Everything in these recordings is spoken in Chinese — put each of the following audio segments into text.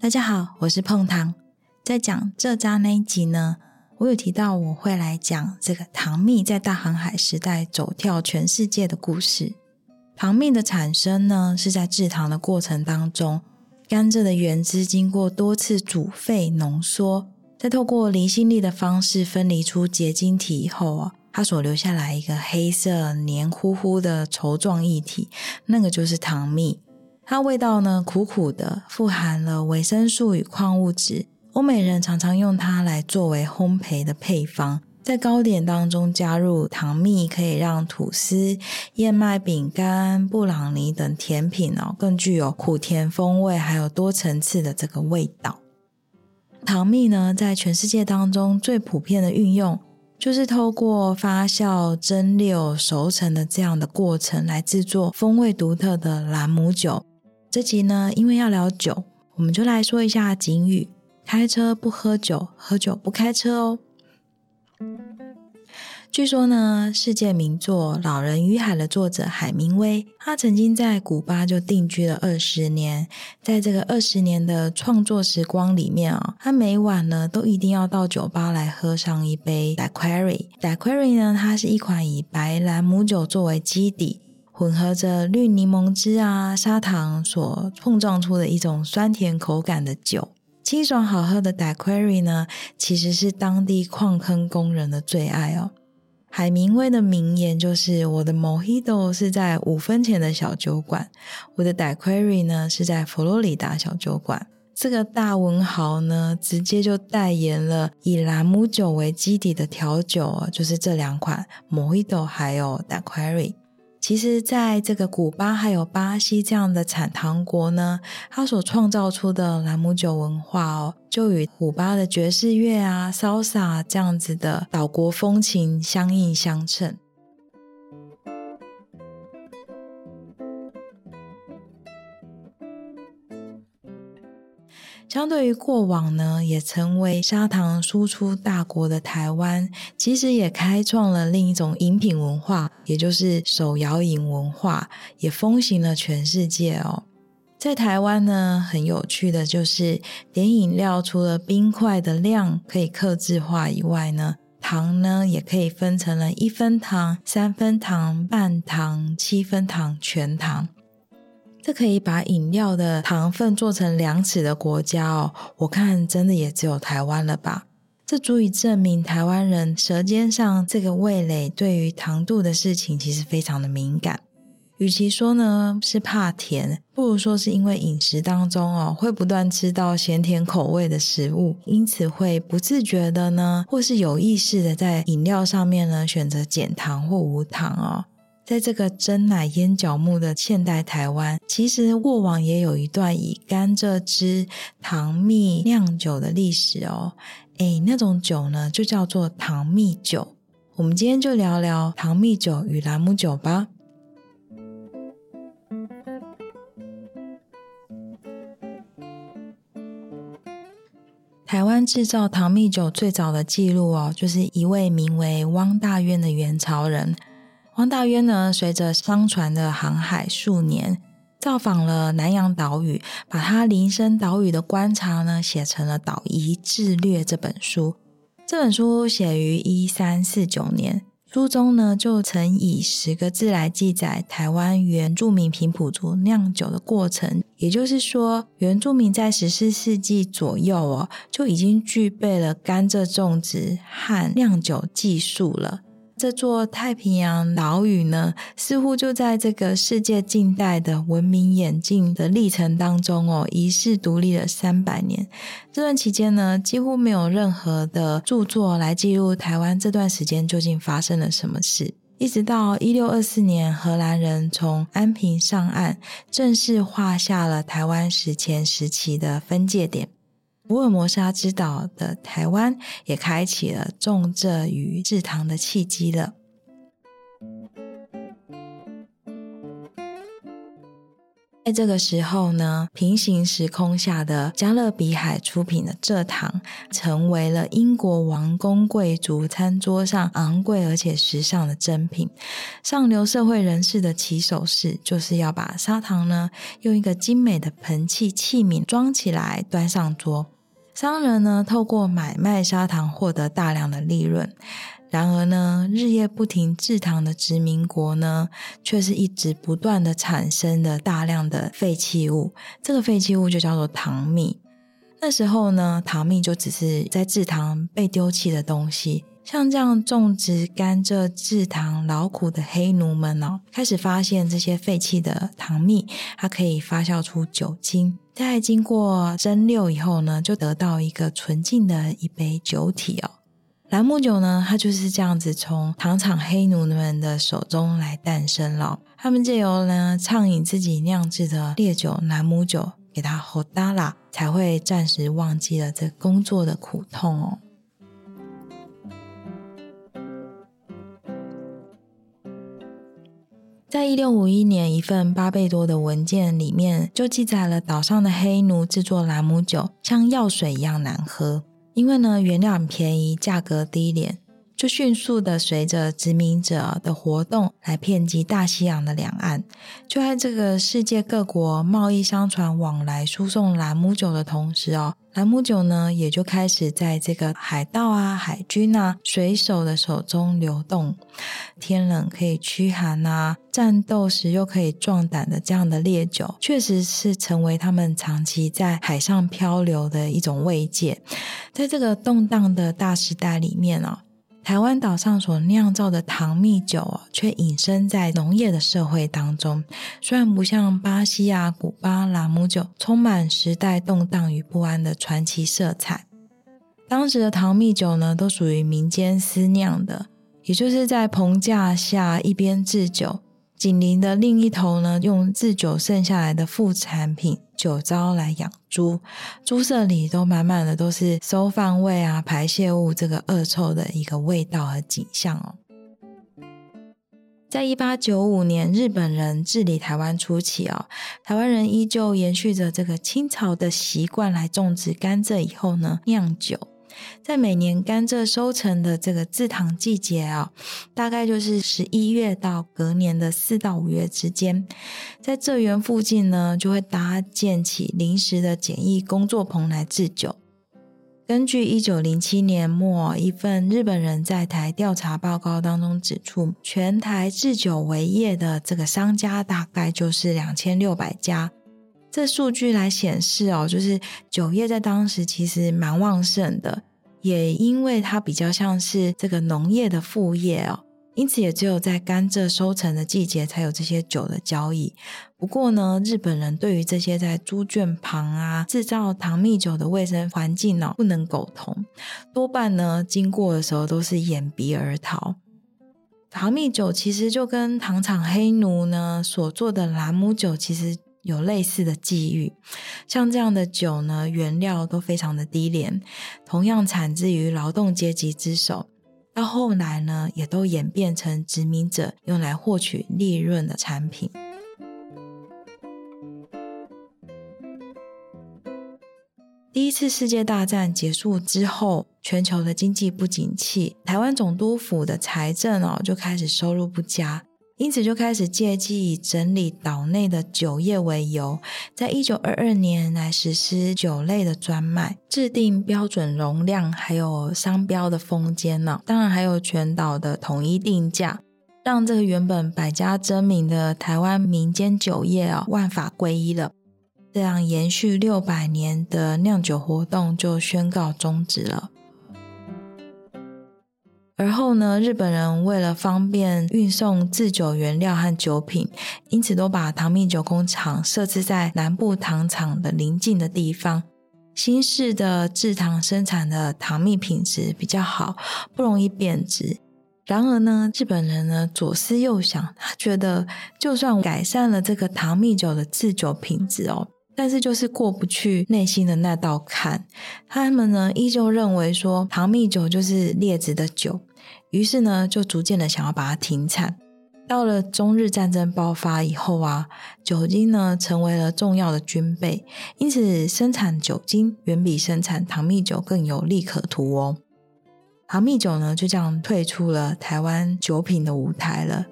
大家好，我是碰糖。在讲这扎那一集呢，我有提到我会来讲这个糖蜜在大航海时代走跳全世界的故事。糖蜜的产生呢，是在制糖的过程当中，甘蔗的原汁经过多次煮沸浓缩，再透过离心力的方式分离出结晶体以后啊，它所留下来一个黑色黏糊糊的稠状液体，那个就是糖蜜。它味道呢，苦苦的，富含了维生素与矿物质。欧美人常常用它来作为烘焙的配方，在糕点当中加入糖蜜，可以让吐司、燕麦饼干、布朗尼等甜品哦，更具有苦甜风味，还有多层次的这个味道。糖蜜呢，在全世界当中最普遍的运用，就是透过发酵、蒸馏、熟成的这样的过程来制作风味独特的兰姆酒。这集呢，因为要聊酒，我们就来说一下警语：开车不喝酒，喝酒不开车哦。据说呢，世界名作《老人与海》的作者海明威，他曾经在古巴就定居了二十年。在这个二十年的创作时光里面啊，他每晚呢都一定要到酒吧来喝上一杯 Daiquiri。Daiquiri 呢，它是一款以白兰姆酒作为基底。混合着绿柠檬汁啊、砂糖所碰撞出的一种酸甜口感的酒，清爽好喝的 Daiquiri 呢，其实是当地矿坑工人的最爱哦。海明威的名言就是：“我的 Mojito 是在五分钱的小酒馆，我的 Daiquiri 呢是在佛罗里达小酒馆。”这个大文豪呢，直接就代言了以朗姆酒为基底的调酒哦，就是这两款 Mojito 还有 Daiquiri。其实，在这个古巴还有巴西这样的产糖国呢，它所创造出的朗姆酒文化哦，就与古巴的爵士乐啊、潇洒这样子的岛国风情相映相衬。相对于过往呢，也成为砂糖输出大国的台湾，其实也开创了另一种饮品文化，也就是手摇饮文化，也风行了全世界哦。在台湾呢，很有趣的就是点饮料，除了冰块的量可以克制化以外呢，糖呢也可以分成了一分糖、三分糖、半糖、七分糖、全糖。这可以把饮料的糖分做成量尺的国家哦，我看真的也只有台湾了吧？这足以证明台湾人舌尖上这个味蕾对于糖度的事情其实非常的敏感。与其说呢是怕甜，不如说是因为饮食当中哦会不断吃到咸甜口味的食物，因此会不自觉的呢，或是有意识的在饮料上面呢选择减糖或无糖哦。在这个珍奶烟角木的现代台湾，其实过往也有一段以甘蔗汁、糖蜜酿酒的历史哦。诶，那种酒呢，就叫做糖蜜酒。我们今天就聊聊糖蜜酒与兰姆酒吧。台湾制造糖蜜酒最早的记录哦，就是一位名为汪大渊的元朝人。汪大渊呢，随着商船的航海数年，造访了南洋岛屿，把他林森岛屿的观察呢，写成了《岛夷志略》这本书。这本书写于一三四九年，书中呢，就曾以十个字来记载台湾原住民平埔族酿酒的过程。也就是说，原住民在十四世纪左右哦，就已经具备了甘蔗种植和酿酒技术了。这座太平洋岛屿呢，似乎就在这个世界近代的文明演进的历程当中哦，遗世独立了三百年。这段期间呢，几乎没有任何的著作来记录台湾这段时间究竟发生了什么事。一直到一六二四年，荷兰人从安平上岸，正式画下了台湾史前时期的分界点。福尔摩沙之岛的台湾也开启了种蔗与制糖的契机了。在这个时候呢，平行时空下的加勒比海出品的蔗糖，成为了英国王公贵族餐桌上昂贵而且时尚的珍品。上流社会人士的起手式，就是要把砂糖呢，用一个精美的盆器器皿装起来，端上桌。商人呢，透过买卖砂糖获得大量的利润。然而呢，日夜不停制糖的殖民国呢，却是一直不断的产生的大量的废弃物。这个废弃物就叫做糖蜜。那时候呢，糖蜜就只是在制糖被丢弃的东西。像这样种植甘蔗制糖劳苦的黑奴们哦，开始发现这些废弃的糖蜜，它可以发酵出酒精。在经过蒸馏以后呢，就得到一个纯净的一杯酒体哦。兰姆酒呢，它就是这样子从糖厂黑奴们的手中来诞生了。他们借由呢畅饮自己酿制的烈酒兰姆酒，给它喝大了，才会暂时忘记了这工作的苦痛哦。在一六五一年，一份巴贝多的文件里面就记载了岛上的黑奴制作朗姆酒像药水一样难喝。因为呢，原料很便宜，价格低廉，就迅速的随着殖民者的活动来遍及大西洋的两岸。就在这个世界各国贸易商船往来输送兰姆酒的同时哦，兰姆酒呢也就开始在这个海盗啊、海军啊、水手的手中流动。天冷可以驱寒啊，战斗时又可以壮胆的这样的烈酒，确实是成为他们长期在海上漂流的一种慰藉。在这个动荡的大时代里面啊，台湾岛上所酿造的糖蜜酒啊，却隐身在农业的社会当中。虽然不像巴西啊、古巴朗姆酒充满时代动荡与不安的传奇色彩，当时的糖蜜酒呢，都属于民间私酿的。也就是在棚架下一边制酒，紧邻的另一头呢，用制酒剩下来的副产品酒糟来养猪，猪舍里都满满的都是馊饭味啊、排泄物这个恶臭的一个味道和景象哦。在一八九五年日本人治理台湾初期哦，台湾人依旧延续着这个清朝的习惯来种植甘蔗，以后呢酿酒。在每年甘蔗收成的这个制糖季节啊，大概就是十一月到隔年的四到五月之间，在蔗园附近呢，就会搭建起临时的简易工作棚来制酒。根据一九零七年末一份日本人在台调查报告当中指出，全台制酒为业的这个商家大概就是两千六百家。这数据来显示哦，就是酒业在当时其实蛮旺盛的。也因为它比较像是这个农业的副业哦，因此也只有在甘蔗收成的季节才有这些酒的交易。不过呢，日本人对于这些在猪圈旁啊制造糖蜜酒的卫生环境呢，不能苟同，多半呢经过的时候都是掩鼻而逃。糖蜜酒其实就跟糖厂黑奴呢所做的兰姆酒其实。有类似的际遇，像这样的酒呢，原料都非常的低廉，同样产自于劳动阶级之手，到后来呢，也都演变成殖民者用来获取利润的产品。第一次世界大战结束之后，全球的经济不景气，台湾总督府的财政哦就开始收入不佳。因此，就开始借机以整理岛内的酒业为由，在一九二二年来实施酒类的专卖，制定标准容量，还有商标的封缄呢。当然，还有全岛的统一定价，让这个原本百家争鸣的台湾民间酒业啊，万法归一了。这样延续六百年的酿酒活动就宣告终止了。而后呢，日本人为了方便运送制酒原料和酒品，因此都把糖蜜酒工厂设置在南部糖厂的邻近的地方。新式的制糖生产的糖蜜品质比较好，不容易变质。然而呢，日本人呢左思右想，他觉得就算改善了这个糖蜜酒的制酒品质哦，但是就是过不去内心的那道坎。他们呢依旧认为说，糖蜜酒就是劣质的酒。于是呢，就逐渐的想要把它停产。到了中日战争爆发以后啊，酒精呢成为了重要的军备，因此生产酒精远比生产糖蜜酒更有利可图哦。糖蜜酒呢就这样退出了台湾酒品的舞台了。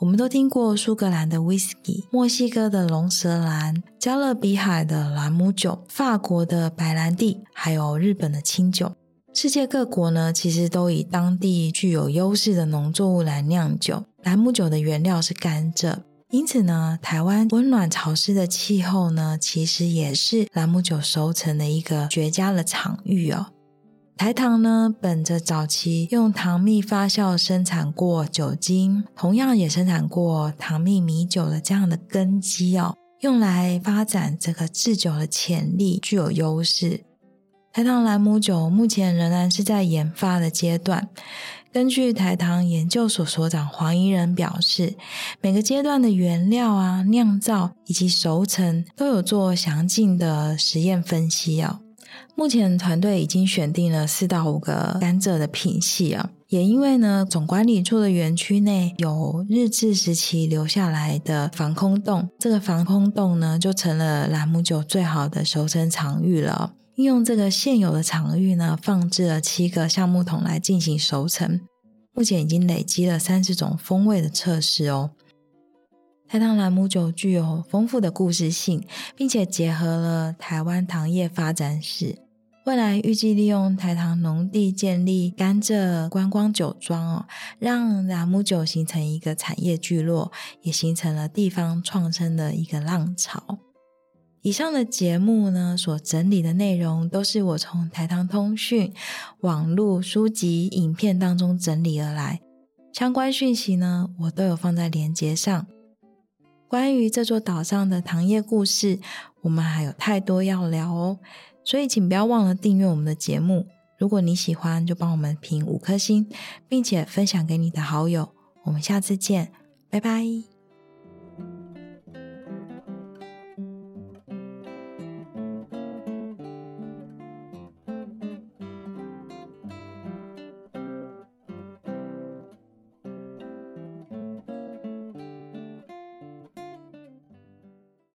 我们都听过苏格兰的 Whisky、墨西哥的龙舌兰、加勒比海的朗姆酒、法国的白兰地，还有日本的清酒。世界各国呢，其实都以当地具有优势的农作物来酿酒。朗姆酒的原料是甘蔗，因此呢，台湾温暖潮湿的气候呢，其实也是朗姆酒熟成的一个绝佳的场域哦。台糖呢，本着早期用糖蜜发酵生产过酒精，同样也生产过糖蜜米酒的这样的根基哦，用来发展这个制酒的潜力具有优势。台糖兰姆酒目前仍然是在研发的阶段。根据台糖研究所所长黄宜仁表示，每个阶段的原料啊、酿造以及熟成都有做详尽的实验分析哦。目前团队已经选定了四到五个甘蔗的品系啊，也因为呢，总管理处的园区内有日治时期留下来的防空洞，这个防空洞呢，就成了兰姆酒最好的熟成场域了。运用这个现有的场域呢，放置了七个橡木桶来进行熟成，目前已经累积了三十种风味的测试哦。台糖兰姆酒具有丰富的故事性，并且结合了台湾糖业发展史。未来预计利用台糖农地建立甘蔗观光酒庄哦，让兰姆酒形成一个产业聚落，也形成了地方创生的一个浪潮。以上的节目呢，所整理的内容都是我从台糖通讯、网络书籍、影片当中整理而来，相关讯息呢，我都有放在连接上。关于这座岛上的糖业故事，我们还有太多要聊哦，所以请不要忘了订阅我们的节目。如果你喜欢，就帮我们评五颗星，并且分享给你的好友。我们下次见，拜拜。